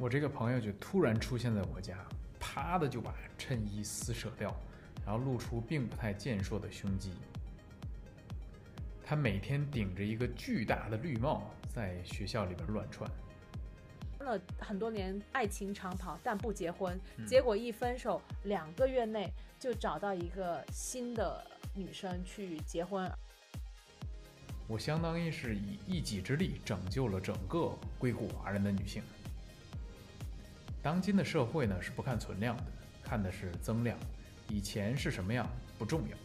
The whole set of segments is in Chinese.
我这个朋友就突然出现在我家，啪的就把衬衣撕扯掉，然后露出并不太健硕的胸肌。他每天顶着一个巨大的绿帽在学校里边乱窜。了很多年爱情长跑，但不结婚，嗯结果一分手，两个月内就找到一个新的女生去结婚。我相当于是以一己之力拯救了整个硅谷华人的女性。当今的社会呢是不看存量的，看的是增量，以前是什么样不重要。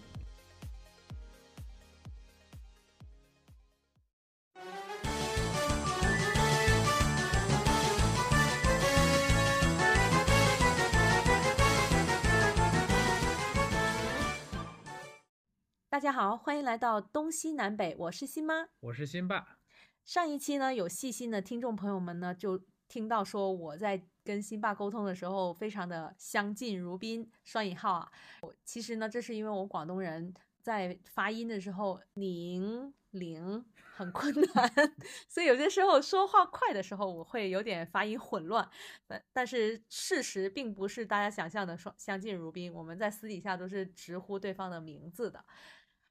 大家好，欢迎来到东西南北，我是新妈。我是新爸，上一期呢，有细心的听众朋友们呢，就听到说我在跟辛巴沟通的时候，非常的相敬如宾，双引号啊。我其实呢，这是因为我广东人在发音的时候宁零很困难，所以有些时候说话快的时候，我会有点发音混乱。但但是事实并不是大家想象的双相敬如宾，我们在私底下都是直呼对方的名字的。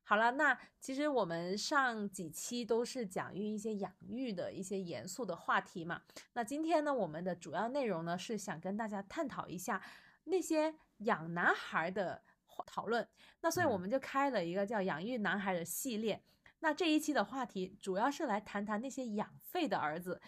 好了，那其实我们上几期都是讲育一些养育的一些严肃的话题嘛。那今天呢，我们的主要内容呢是想跟大家探讨一下那些养男孩的讨论。那所以我们就开了一个叫“养育男孩”的系列。那这一期的话题主要是来谈谈那些养废的儿子。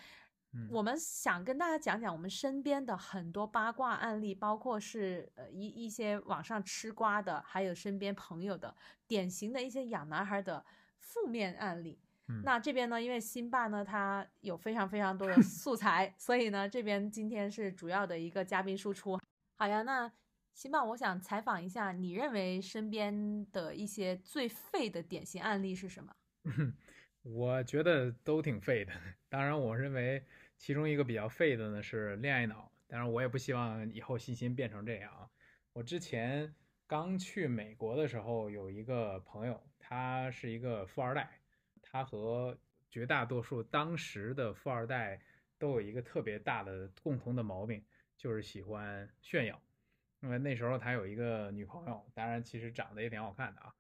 嗯我们想跟大家讲讲我们身边的很多八卦案例，包括是呃一一些网上吃瓜的，还有身边朋友的典型的一些养男孩的负面案例。嗯那这边呢，因为辛爸呢他有非常非常多的素材，所以呢这边今天是主要的一个嘉宾输出。好呀，那辛爸，我想采访一下，你认为身边的一些最废的典型案例是什么？我觉得都挺废的。当然，我认为其中一个比较废的呢是恋爱脑。当然，我也不希望以后欣欣变成这样啊。我之前刚去美国的时候，有一个朋友，他是一个富二代，他和绝大多数当时的富二代都有一个特别大的共同的毛病，就是喜欢炫耀。因为那时候他有一个女朋友，当然其实长得也挺好看的啊。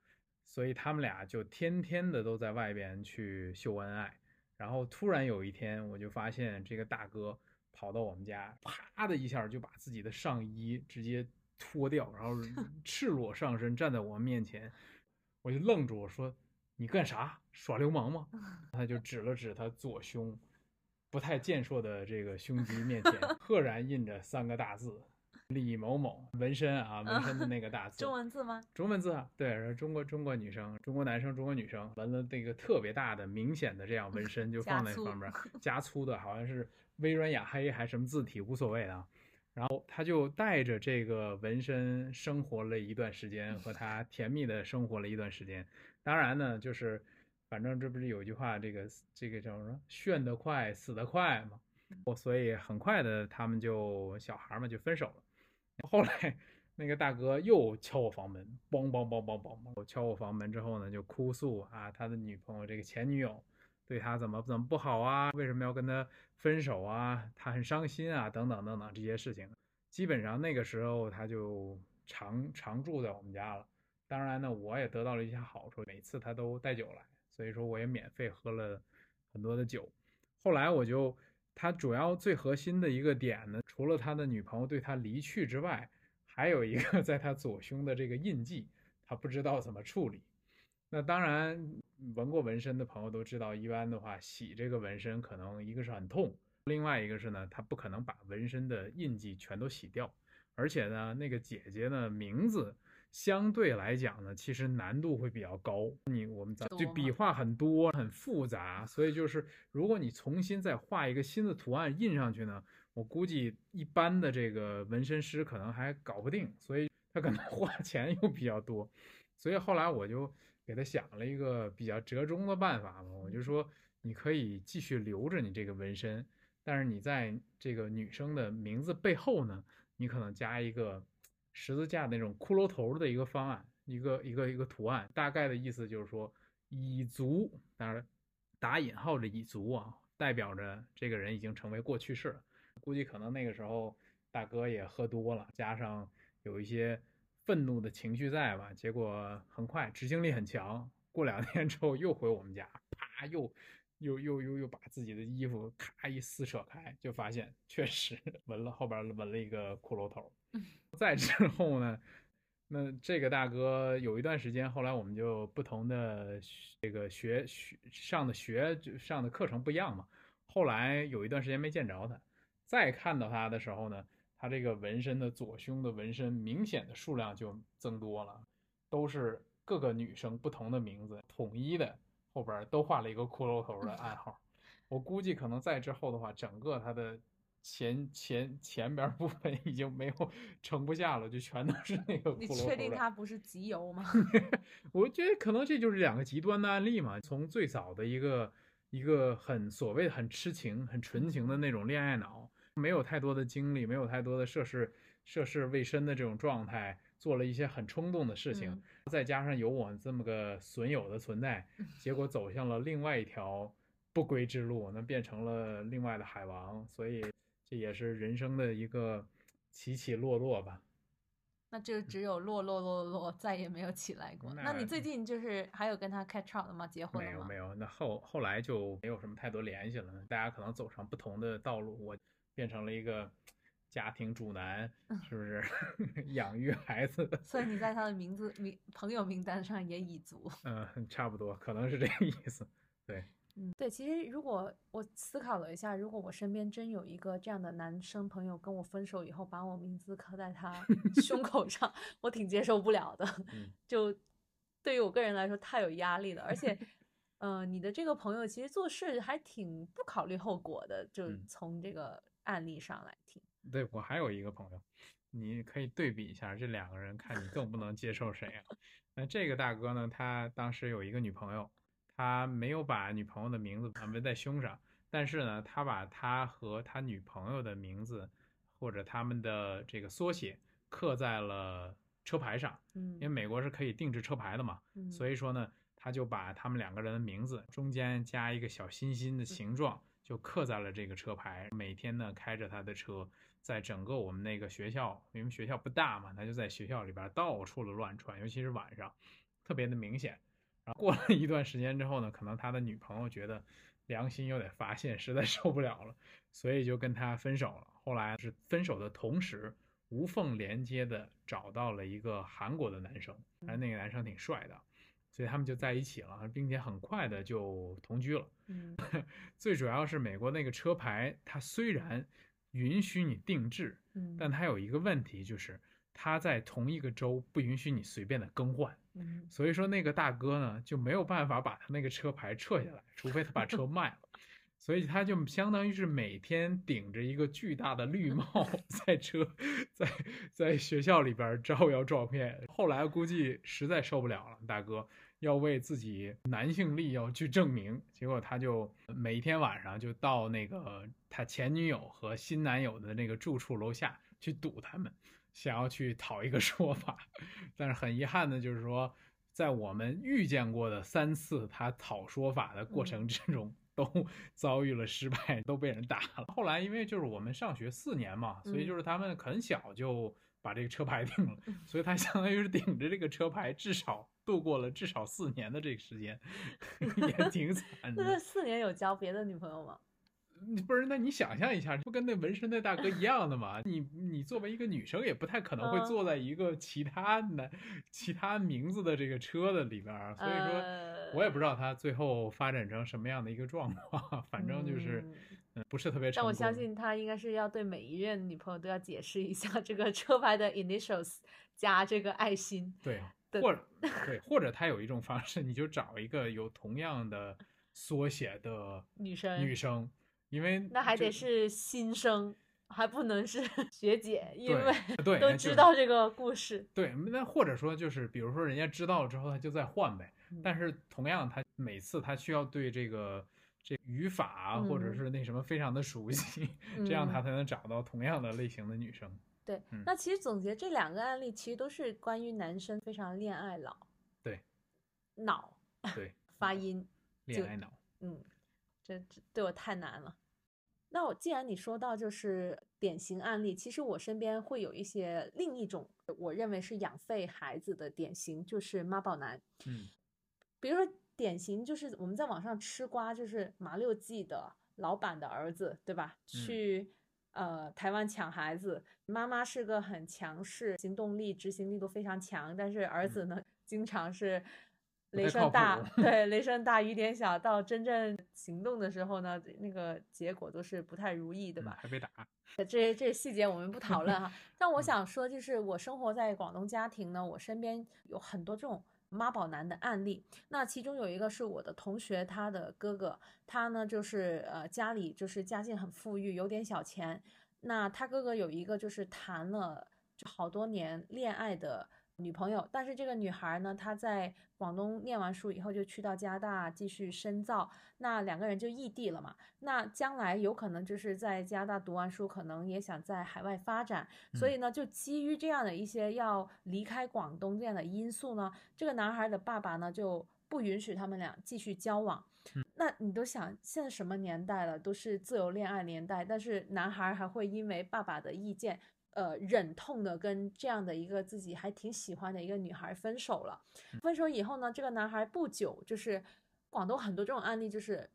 所以他们俩就天天的都在外边去秀恩爱，然后突然有一天，我就发现这个大哥跑到我们家，啪的一下就把自己的上衣直接脱掉，然后 赤裸上身站在我面前，我就愣住，我说：“你干啥？耍流氓吗？” 他就指了指他左胸不太健硕的这个胸肌面前，赫然印着三个大字。李某某纹身啊，纹身的那个大字，中文字吗？中文字啊，对，中国中国女生、中国男生、中国女生纹了那个特别大的、明显的这样纹身，就 放在加粗上面，加粗的，好像是微软雅黑还是什么字体，无所谓的啊。然后他就带着这个纹身生活了一段时间，和他甜蜜的生活了一段时间。当然呢，就是反正这不是有一句话，这个这个叫什么“炫得快，死得快”嘛。所以很快的，他们就小孩嘛就分手了。后来那个大哥又敲我房门，梆梆梆梆梆，敲我房门之后呢，就哭诉啊，他的女朋友这个前女友对他怎么怎么不好啊，为什么要跟他分手啊，他很伤心啊，等等等等这些事情。基本上那个时候他就常常住在我们家了。当然呢，我也得到了一些好处，每次他都带酒来，所以说我也免费喝了很多的酒。后来我就。他主要最核心的一个点呢，除了他的女朋友对他离去之外，还有一个 在他左胸的这个印记，他不知道怎么处理。那当然，纹过纹身的朋友都知道，一般的话洗这个纹身可能一个是很痛，另外一个是呢，他不可能把纹身的印记全都洗掉，而且呢，那个姐姐呢名字。相对来讲呢，其实难度会比较高。你我们咱就笔画很多，很复杂，所以就是如果你重新再画一个新的图案印上去呢，我估计一般的这个纹身师可能还搞不定，所以他可能 花钱又比较多。所以后来我就给他想了一个比较折中的办法嘛，我就说你可以继续留着你这个纹身，但是你在这个女生的名字背后呢，你可能加一个。十字架那种骷髅头的一个方案，一个一个一个图案，大概的意思就是说，蚁族，当然打引号的蚁族啊，代表着这个人已经成为过去式了。估计可能那个时候大哥也喝多了，加上有一些愤怒的情绪在吧，结果很快执行力很强，过两天之后又回我们家，啪又又又又又把自己的衣服咔一撕扯开，就发现确实纹了后边纹了一个骷髅头。再之后呢，那这个大哥有一段时间，后来我们就不同的这个学学上的学就上的课程不一样嘛。后来有一段时间没见着他，再看到他的时候呢，他这个纹身的左胸的纹身明显的数量就增多了，都是各个女生不同的名字，统一的后边都画了一个骷髅头的暗号。我估计可能在之后的话，整个他的。前前前边部分已经没有盛不下了，就全都是那个。你确定它不是集邮吗？我觉得可能这就是两个极端的案例嘛。从最早的一个一个很所谓很痴情、很纯情的那种恋爱脑，没有太多的精力，没有太多的涉世涉世未深的这种状态，做了一些很冲动的事情，再加上有我这么个损友的存在，结果走向了另外一条不归之路，那变成了另外的海王，所以。这也是人生的一个起起落落吧，那就只有落落落落，再也没有起来过。那你最近就是还有跟他 catch up 的吗？结婚了吗？没有没有，那后后来就没有什么太多联系了。大家可能走上不同的道路，我变成了一个家庭主男，是不是？养育孩子。所以你在他的名字名朋友名单上也已足。嗯，差不多，可能是这个意思。对。嗯，对，其实如果我思考了一下，如果我身边真有一个这样的男生朋友跟我分手以后，把我名字刻在他 胸口上，我挺接受不了的。就对于我个人来说，太有压力了。而且，嗯，你的这个朋友其实做事还挺不考虑后果的，就从这个案例上来听。对我还有一个朋友，你可以对比一下这两个人，看你更不能接受谁啊？那这个大哥呢，他当时有一个女朋友。他没有把女朋友的名字纹在胸上，但是呢，他把他和他女朋友的名字或者他们的这个缩写刻在了车牌上。嗯，因为美国是可以定制车牌的嘛。嗯，所以说呢，他就把他们两个人的名字中间加一个小心心的形状，就刻在了这个车牌。每天呢，开着他的车，在整个我们那个学校，因为学校不大嘛，他就在学校里边到处的乱窜，尤其是晚上，特别的明显。然后过了一段时间之后呢，可能他的女朋友觉得良心有点发现，实在受不了了，所以就跟他分手了。后来是分手的同时，无缝连接的找到了一个韩国的男生，而那个男生挺帅的，所以他们就在一起了，并且很快的就同居了。嗯，最主要是美国那个车牌，它虽然允许你定制，嗯，但它有一个问题就是。它在同一个州不允许你随便的更换，所以说那个大哥呢就没有办法把他那个车牌撤下来，除非他把车卖了，所以他就相当于是每天顶着一个巨大的绿帽 在车在在学校里边招摇撞骗。后来估计实在受不了了，大哥要为自己男性力要去证明，结果他就每一天晚上就到那个他前女友和新男友的那个住处楼下去堵他们。想要去讨一个说法，但是很遗憾的就是说，在我们遇见过的三次他讨说法的过程之中，都 遭遇了失败，都被人打了。后来因为就是我们上学四年嘛，所以就是他们很小就把这个车牌定了，所以他相当于是顶着这个车牌，至少度过了至少四年的这个时间，也挺惨的。那四年有交别的女朋友吗？你不是？那你想象一下，不跟那纹身那大哥一样的吗？你你作为一个女生，也不太可能会坐在一个其他的、其他名字的这个车的里边儿。所以说，我也不知道他最后发展成什么样的一个状况。反正就是，嗯，不是特别。但我相信他应该是要对每一任女朋友都要解释一下这个车牌的 initials 加这个爱心。对，或者对，或者他有一种方式，你就找一个有同样的缩写的女生女生。因为那还得是新生，还不能是 学姐，因为对 都知道这个故事。对，那或者说就是，比如说人家知道了之后，他就再换呗。但是同样，他每次他需要对这个这语法或者是那什么非常的熟悉，这样他才能找到同样的类型的女生。对，那其实总结这两个案例，其实都是关于男生非常恋爱脑。对，脑。对，发音。恋爱脑。嗯。这这对我太难了。那我既然你说到就是典型案例，其实我身边会有一些另一种我认为是养废孩子的典型，就是妈宝男。嗯，比如说典型就是我们在网上吃瓜，就是麻六记的老板的儿子，对吧？去呃台湾抢孩子，妈妈是个很强势、行动力、执行力都非常强，但是儿子呢，经常是。雷声大，对，雷声大雨点小，到真正行动的时候呢，那个结果都是不太如意，对吧？还被打。这些这些细节我们不讨论哈。但我想说，就是我生活在广东家庭呢，我身边有很多这种妈宝男的案例。那其中有一个是我的同学，他的哥哥，他呢就是呃家里就是家境很富裕，有点小钱。那他哥哥有一个就是谈了就好多年恋爱的。女朋友，但是这个女孩呢，她在广东念完书以后就去到加拿大继续深造，那两个人就异地了嘛。那将来有可能就是在加拿大读完书，可能也想在海外发展，所以呢，就基于这样的一些要离开广东这样的因素呢，这个男孩的爸爸呢就不允许他们俩继续交往。那你都想，现在什么年代了，都是自由恋爱年代，但是男孩还会因为爸爸的意见。呃，忍痛的跟这样的一个自己还挺喜欢的一个女孩分手了。分手以后呢，这个男孩不久就是广东很多这种案例，就是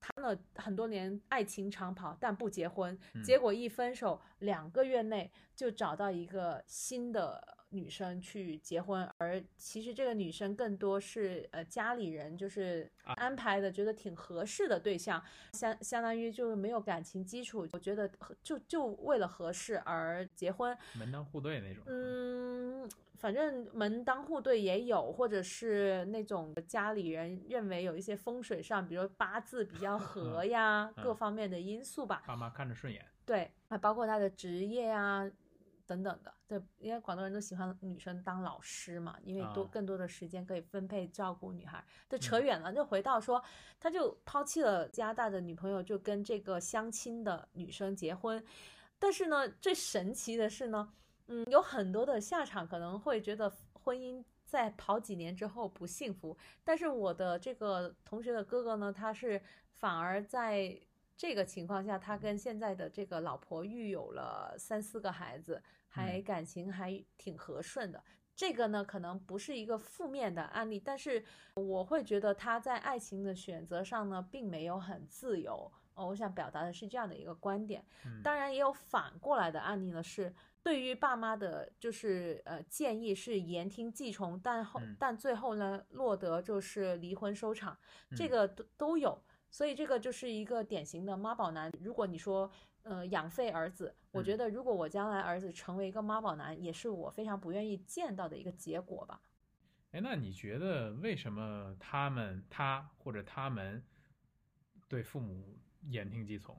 谈了很多年爱情长跑，但不结婚，结果一分手两个月内就找到一个新的。女生去结婚，而其实这个女生更多是呃家里人就是安排的，觉得挺合适的对象，相相当于就是没有感情基础，我觉得就就为了合适而结婚，门当户对那种。嗯，反正门当户对也有，或者是那种家里人认为有一些风水上，比如八字比较合呀，各方面的因素吧。爸妈看着顺眼。对，还包括他的职业啊。等等的，对，因为广东人都喜欢女生当老师嘛，因为多更多的时间可以分配照顾女孩。这扯远了，就回到说，他就抛弃了加拿大的女朋友，就跟这个相亲的女生结婚。但是呢，最神奇的是呢，嗯，有很多的下场可能会觉得婚姻在跑几年之后不幸福。但是我的这个同学的哥哥呢，他是反而在这个情况下，他跟现在的这个老婆育有了三四个孩子。还感情还挺和顺的，这个呢可能不是一个负面的案例，但是我会觉得他在爱情的选择上呢，并没有很自由。哦，我想表达的是这样的一个观点。当然也有反过来的案例呢，是对于爸妈的，就是呃建议是言听计从，但后但最后呢落得就是离婚收场，这个都都有。所以这个就是一个典型的妈宝男。如果你说。呃，养废儿子，我觉得如果我将来儿子成为一个妈宝男，也是我非常不愿意见到的一个结果吧。哎，那你觉得为什么他们他或者他们对父母言听计从？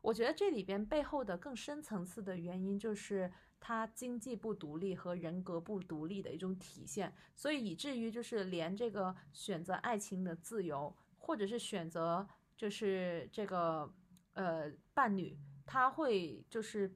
我觉得这里边背后的更深层次的原因就是他经济不独立和人格不独立的一种体现，所以以至于就是连这个选择爱情的自由，或者是选择就是这个。呃，伴侣他会就是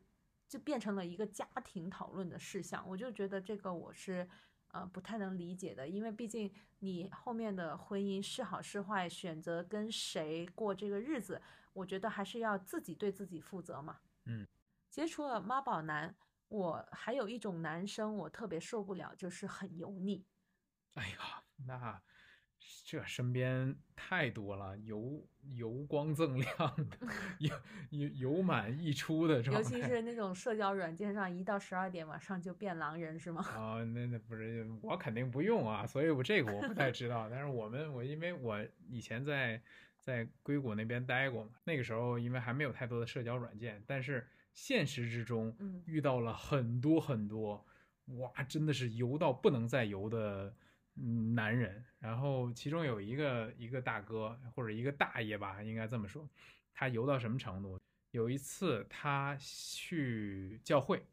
就变成了一个家庭讨论的事项，我就觉得这个我是呃不太能理解的，因为毕竟你后面的婚姻是好是坏，选择跟谁过这个日子，我觉得还是要自己对自己负责嘛。嗯，其实除了妈宝男，我还有一种男生我特别受不了，就是很油腻。哎呀，那。这身边太多了，油油光锃亮的，油油油满溢出的状态。尤其是那种社交软件上，一到十二点马上就变狼人，是吗？啊，那那不是我肯定不用啊，所以我这个我不太知道。但是我们我因为我以前在在硅谷那边待过嘛，那个时候因为还没有太多的社交软件，但是现实之中遇到了很多很多，哇，真的是油到不能再油的。嗯，男人，然后其中有一个一个大哥或者一个大爷吧，应该这么说，他游到什么程度？有一次他去教会，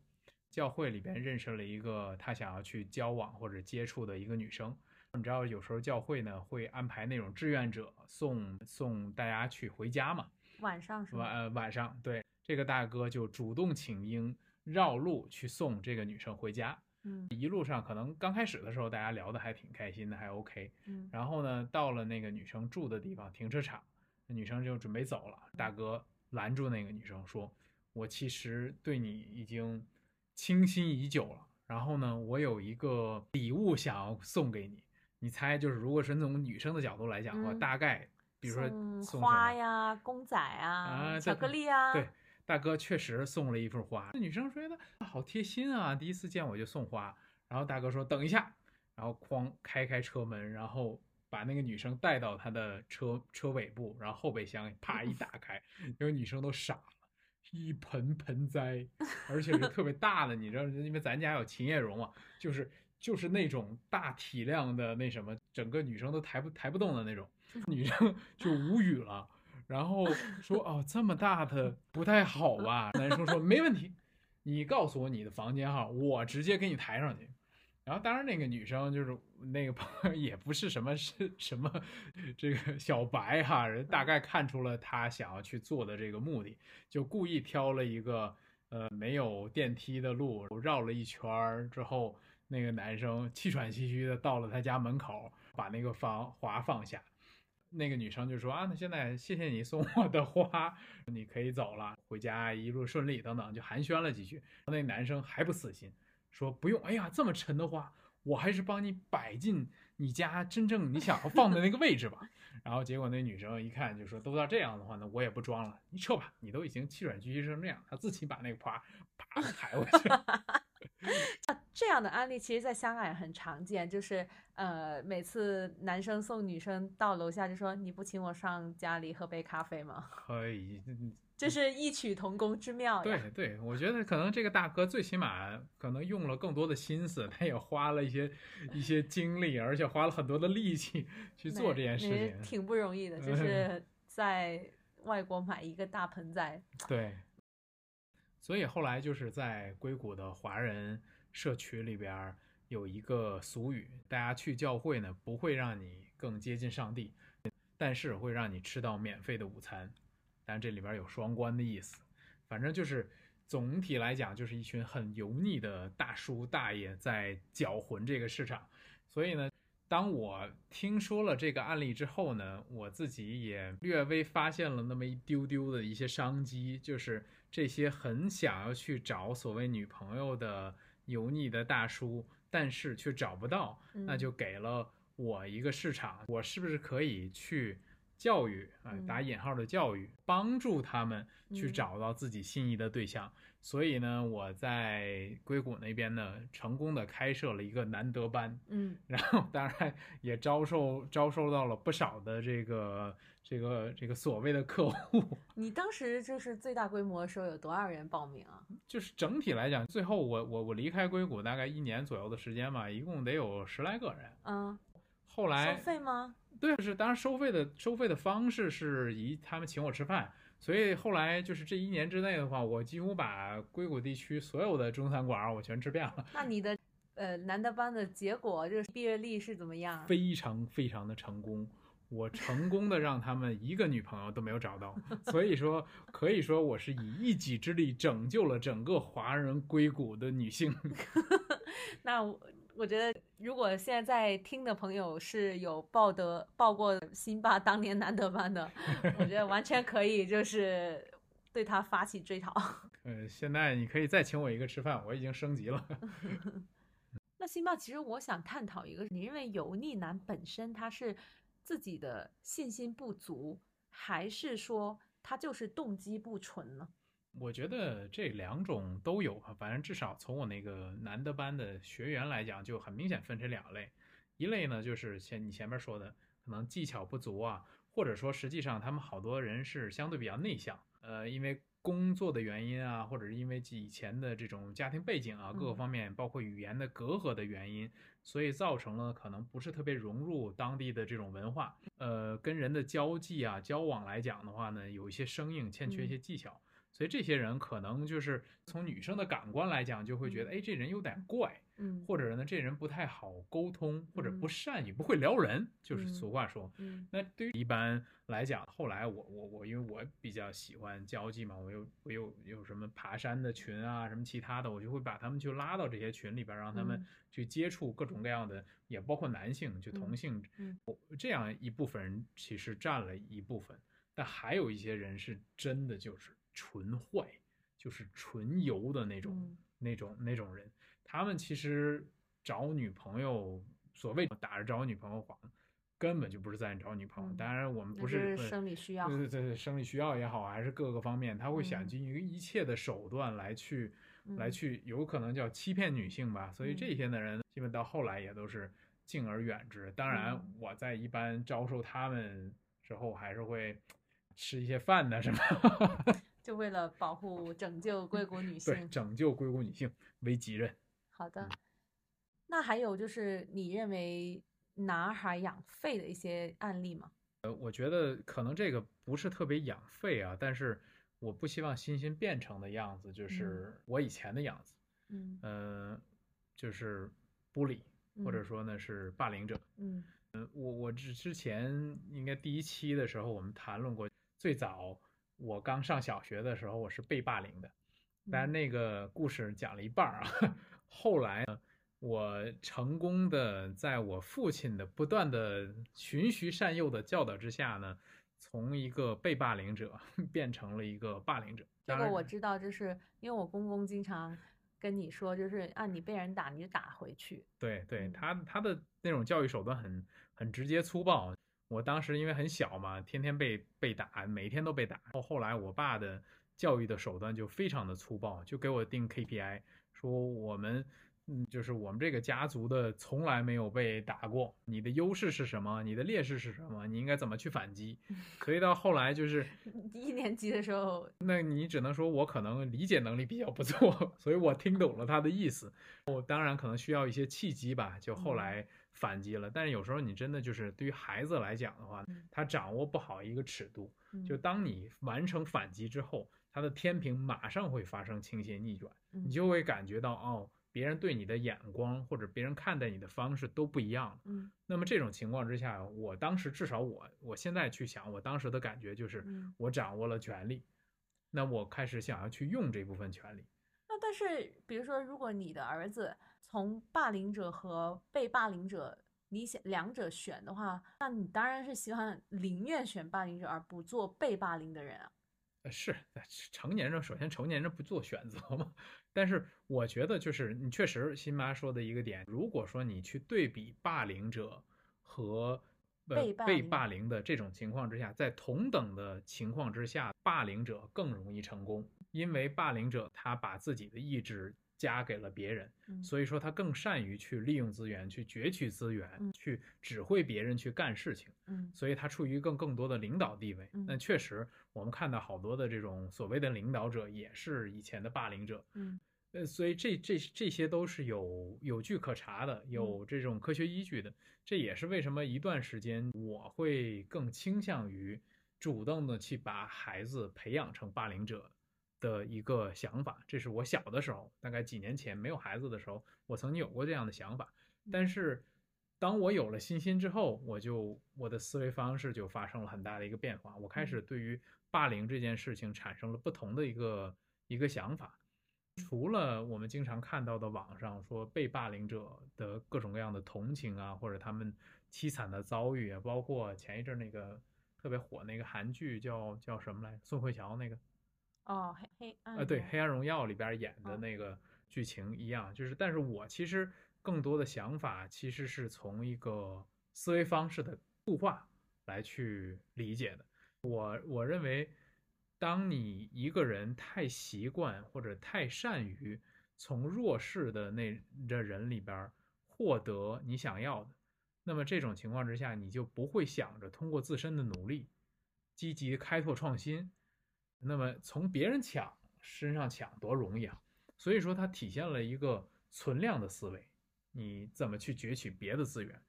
教会里边认识了一个他想要去交往或者接触的一个女生。你知道有时候教会呢会安排那种志愿者送送大家去回家嘛？晚上是吧？晚呃晚上，对，这个大哥就主动请缨绕路去送这个女生回家。嗯，一路上可能刚开始的时候大家聊得还挺开心的，还 OK。嗯，然后呢，到了那个女生住的地方停车场，女生就准备走了，大哥拦住那个女生，说：“我其实对你已经倾心已久了。然后呢，我有一个礼物想要送给你。你猜，就是如果是从女生的角度来讲的话，嗯大概比如说花呀、公仔啊、啊巧克力啊，对，大哥确实送了一束花，那女生觉得啊好贴心啊，第一次见我就送花。然后大哥说等一下，然后哐开开车门，然后把那个女生带到他的车车尾部，然后后备箱啪一打 开，因为女生都傻了。一盆盆栽，而且是特别大的，你知道，因为咱家有秦叶榕嘛，就是就是那种大体量的那什么，整个女生都抬不抬不动的那种，女生就无语了。然后说哦，这么大的不太好吧？男生说没问题，你告诉我你的房间号，我直接给你抬上去。然后当然那个女生就是那个朋友也不是什么是什么这个小白哈，人大概看出了他想要去做的这个目的，就故意挑了一个呃没有电梯的路，绕了一圈之后，那个男生气喘吁吁的到了他家门口，把那个房滑放下。那个女生就说啊，那现在谢谢你送我的花，你可以走了，回家一路顺利等等，就寒暄了几句。那男生还不死心，说不用，哎呀，这么沉的花，我还是帮你摆进你家真正你想要放的那个位置吧。然后结果那女生一看就说，都到这样的话，那我也不装了，你撤吧，你都已经气喘吁吁成这样，她自己把那个花 啪 抬过去。这样的案例其实在香港也很常见，就是呃，每次男生送女生到楼下就说你不请我上家里喝杯咖啡吗？可以，嗯 这是异曲同工之妙。对对，我觉得可能这个大哥最起码可能用了更多的心思，他也花了一些一些精力，而且花了很多的力气 去做这件事那也情。挺不容易的，就嗯是在外国买一个大盆栽。对，所以后来就是在硅谷的华人社区里边有一个俗语，大家去教会呢不会让你更接近上帝，但是会让你吃到免费的午餐。但这里边有双关的意思，反正就是总体来讲，就是一群很油腻的大叔大爷在搅浑这个市场。所以呢，当我听说了这个案例之后呢，我自己也略微发现了那么一丢丢的一些商机，就是这些很想要去找所谓女朋友的油腻的大叔，但是却找不到，那嗯。就给了我一个市场，我是不是可以去教育啊、嗯打引号的教育，帮助他们去嗯找到自己心仪的对象。所以呢，我在硅谷那边呢，成功的开设了一个难得班，嗯，然后当然也招收招收到了不少的这个这个这个所谓的客户。你当时就是最大规模的时候有多少人报名啊？就是整体来讲，最后我我我离开硅谷大概一年左右的时间吧，一共得有十来个人。嗯，后来收费吗？对，是当然收费的收费的方式是以他们请我吃饭，所以后来就是这一年之内的话，我几乎把硅谷地区所有的中餐馆儿我全吃遍了，那你的呃男的班的结果就是毕业率是怎么样啊？非常非常的成功。我成功的让他们一个女朋友都没有找到，所以说可以说我是以一己之力拯救了整个华人硅谷的女性。那我我觉得，如果现在在听的朋友是有报得报过辛巴当年男德班的，我觉得完全可以就是对他发起追讨。呃，现在你可以再请我一个吃饭，我已经升级了。那辛巴，其实我想探讨一个，你认为油腻男本身他是自己的信心不足，还是说他就是动机不纯呢？我觉得这两种都有啊，反正至少从我那个男的班的学员来讲，就很明显分成两类。一类呢，就是前你前面说的，可能技巧不足啊，或者说实际上他们好多人是相对比较内向，呃，因为工作的原因啊，或者是因为以前的这种家庭背景啊，各个嗯方面，包括语言的隔阂的原因，所以造成了可能不是特别融入当地的这种文化，呃，跟人的交际啊、交往来讲的话呢，有一些生硬，欠缺一些技巧。所以这些人可能就是从女生的感官来讲，就会觉得，哎，这人有点怪，嗯。或者呢，这人不太好沟通，或者不嗯。善于、不会撩人，就是嗯俗话说。嗯。那对于一般来讲，后来我我我，因为我比较喜欢交际嘛，我又我又有什么爬山的群啊，什么其他的，我就会把他们去拉到这些群里边，让他们嗯。去接触各种各样的，也包括男性，就同嗯性，这样一部分人其实占了一部分。但还有一些人是真的就是纯坏，就是纯油的那种、嗯那种那种人。他们其实找女朋友，所谓打着找女朋友幌，根本就不是在找女朋友。嗯当然，我们不是是生理需要对。对对对，生理需要也好，还是各个方面，他会想嗯尽一切的手段来去、来嗯去，有可能叫欺骗女性吧。所以嗯这些的人，基本到后来也都是敬而远之。当然嗯，我在一般招收他们之后，还是会吃一些饭的，是吗？就为了保护、拯救硅谷女对，性。拯救硅谷女性为己任。好的嗯，那还有就是你认为男孩养肺的一些案例吗？呃，我觉得可能这个不是特别养肺啊，但是我不希望欣欣变成的样子就是我以前的样子。嗯呃，就是 bully，或者说呢是霸凌者。嗯我我之之前应该第一期的时候我们谈论过，最早我刚上小学的时候我是被霸凌的，当然嗯那个故事讲了一半儿啊，后来呢，我成功的在我父亲的不断的循循善诱的教导之下呢，从一个被霸凌者 变成了一个霸凌者。这个我知道，就是因为我公公经常跟你说，就是啊，你被人打你就打回去。对对，嗯他他的那种教育手段很很直接粗暴。我当时因为很小嘛，天天被被打，每天都被打。后后来我爸的教育的手段就非常的粗暴，就给我定 KPI，说我们嗯，就是我们这个家族的从来没有被打过。你的优势是什么？你的劣势是什么？你应该怎么去反击？所以到后来就是，一年级的时候，那你只能说我可能理解能力比较不错，所以我听懂了他的意思。我当然可能需要一些契机吧，就后嗯来反击了。但是有时候你真的就是对于孩子来讲的话嗯，他掌握不好一个尺度，就嗯当你完成反击之后，他的天平马上会发生倾斜逆转，嗯你就会感觉到哦，别人对你的眼光或者别人看待你的方式都不一样了。嗯那么这种情况之下，我当时至少我我现在去想，我当时的感觉就是嗯我掌握了权力，那我开始想要去用这部分权利。那但是，比如说，如果你的儿子从霸凌者和被霸凌者，你想两者选的话，那你当然是希望宁愿选霸凌者而不做被霸凌的人啊。呃，是成年人，首先成年人不做选择嘛。但是我觉得，就是你确实新妈说的一个点，如果说你去对比霸凌者和呃被被霸凌的这种情况之下，在同等的情况之下，霸凌者更容易成功，因为霸凌者他把自己的意志加给了别人，嗯所以说他更善于去利用资源，去攫取资源，嗯去指挥别人去干事情。嗯所以他处于更更多的领导地位。嗯那确实，我们看到好多的这种所谓的领导者，也是以前的霸凌者。嗯呃，所以这这这些都是有有据可查的，有这种科学依据的。这也是为什么一段时间我会更倾向于主动的去把孩子培养成霸凌者的一个想法。这是我小的时候，大概几年前没有孩子的时候，我曾经有过这样的想法。但是当我有了信心之后，我就我的思维方式就发生了很大的一个变化。我开始对于霸凌这件事情产生了不同的一个一个想法。除了我们经常看到的网上说被霸凌者的各种各样的同情啊，或者他们凄惨的遭遇啊，包括前一阵那个特别火那个韩剧叫叫什么来，宋慧乔那个哦，黑黑暗啊，对，《黑暗荣耀》里边演的嗯那个剧情一样，就是，但是我其实更多的想法其实是从一个思维方式的固化来去理解的。我我认为，当你一个人太习惯或者太善于从弱势的那这人里边获得你想要的，那么这种情况之下，你就不会想着通过自身的努力，积极开拓创新。那么从别人抢身上抢多容易啊！所以说它体现了一个存量的思维，你怎么去攫取别的资源？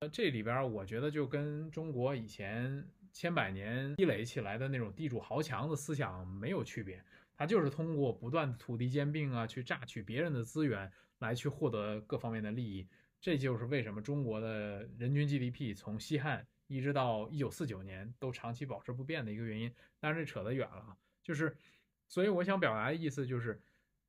呃，这里边我觉得就跟中国以前千百年积累起来的那种地主豪强的思想没有区别，它就是通过不断的土地兼并啊，去榨取别人的资源来去获得各方面的利益。这就是为什么中国的人均 GDP 从西汉一直到一九四九年都长期保持不变的一个原因。当然这扯得远了啊，就是，所以我想表达的意思就是，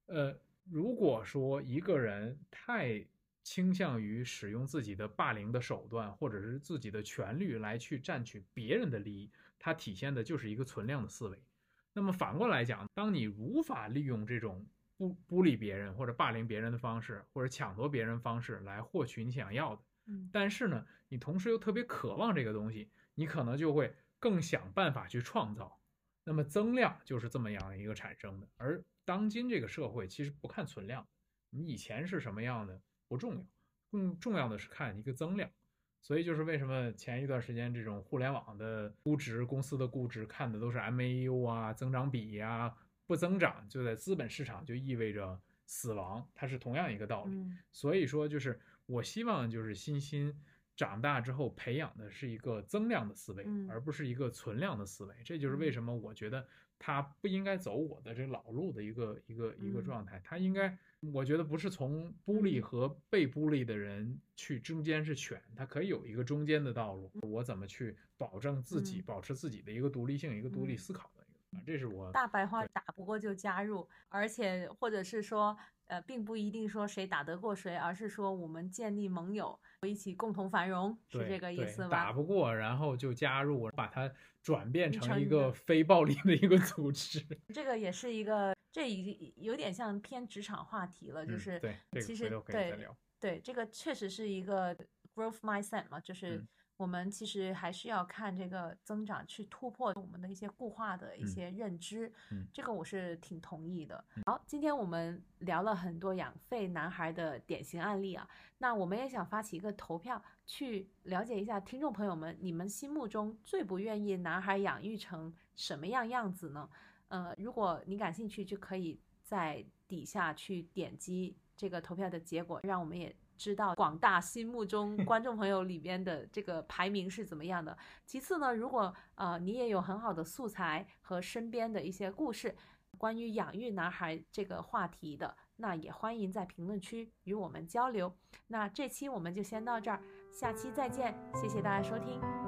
呃，如果说一个人太倾向于使用自己的霸凌的手段，或者是自己的权利来去占取别人的利益，它体现的就是一个存量的思维。那么反过来讲，当你无法利用这种不孤立别人或者霸凌别人的方式，或者抢夺别人方式来获取你想要的，嗯但是呢，你同时又特别渴望这个东西，你可能就会更想办法去创造。那么增量就是这么样一个产生的。而当今这个社会其实不看存量，你以前是什么样的不重要，更重要的是看一个增量。所以就是为什么前一段时间这种互联网的估值、公司的估值看的都是 MAU 啊、增长比呀、不增长就在资本市场就意味着死亡，它是同样一个道理。嗯所以说，就是我希望就是欣欣长大之后培养的是一个增量的思维，嗯而不是一个存量的思维。这就是为什么我觉得他不应该走我的这老路的一个一个一个嗯状态。他应该，我觉得不是从孤立嗯和被孤立的人去中间是选，他可以有一个中间的道路。我怎么去保证自己嗯保持自己的一个独立性，一个独立嗯思考这是我大白话打不过就加入，而且或者是说，呃，并不一定说谁打得过谁，而是说我们建立盟友，一起共同繁荣，是这个意思吧？打不过，然后就加入，把它转变成一个个非暴力的一个组织。这个也是一个，这已经有点像偏职场话题了，就嗯是对，其实对。对，这个确实是一个 growth mindset 嘛，就是嗯我们其实还是要看这个增长，去突破我们的一些固化的一嗯些认知，嗯这个我是挺同意的。好，今天我们聊了很多养肺男孩的典型案例啊，那我们也想发起一个投票，去了解一下听众朋友们，你们心目中最不愿意男孩养育成什么样样子呢？呃，如果你感兴趣，就可以在底下去点击这个投票的结果，让我们也知道广大心目中观众朋友里边的这个排名是怎么样的。其次呢，如果呃你也有很好的素材和身边的一些故事，关于养育男孩这个话题的，那也欢迎在评论区与我们交流。那这期我们就先到这儿，下期再见，谢谢大家收听。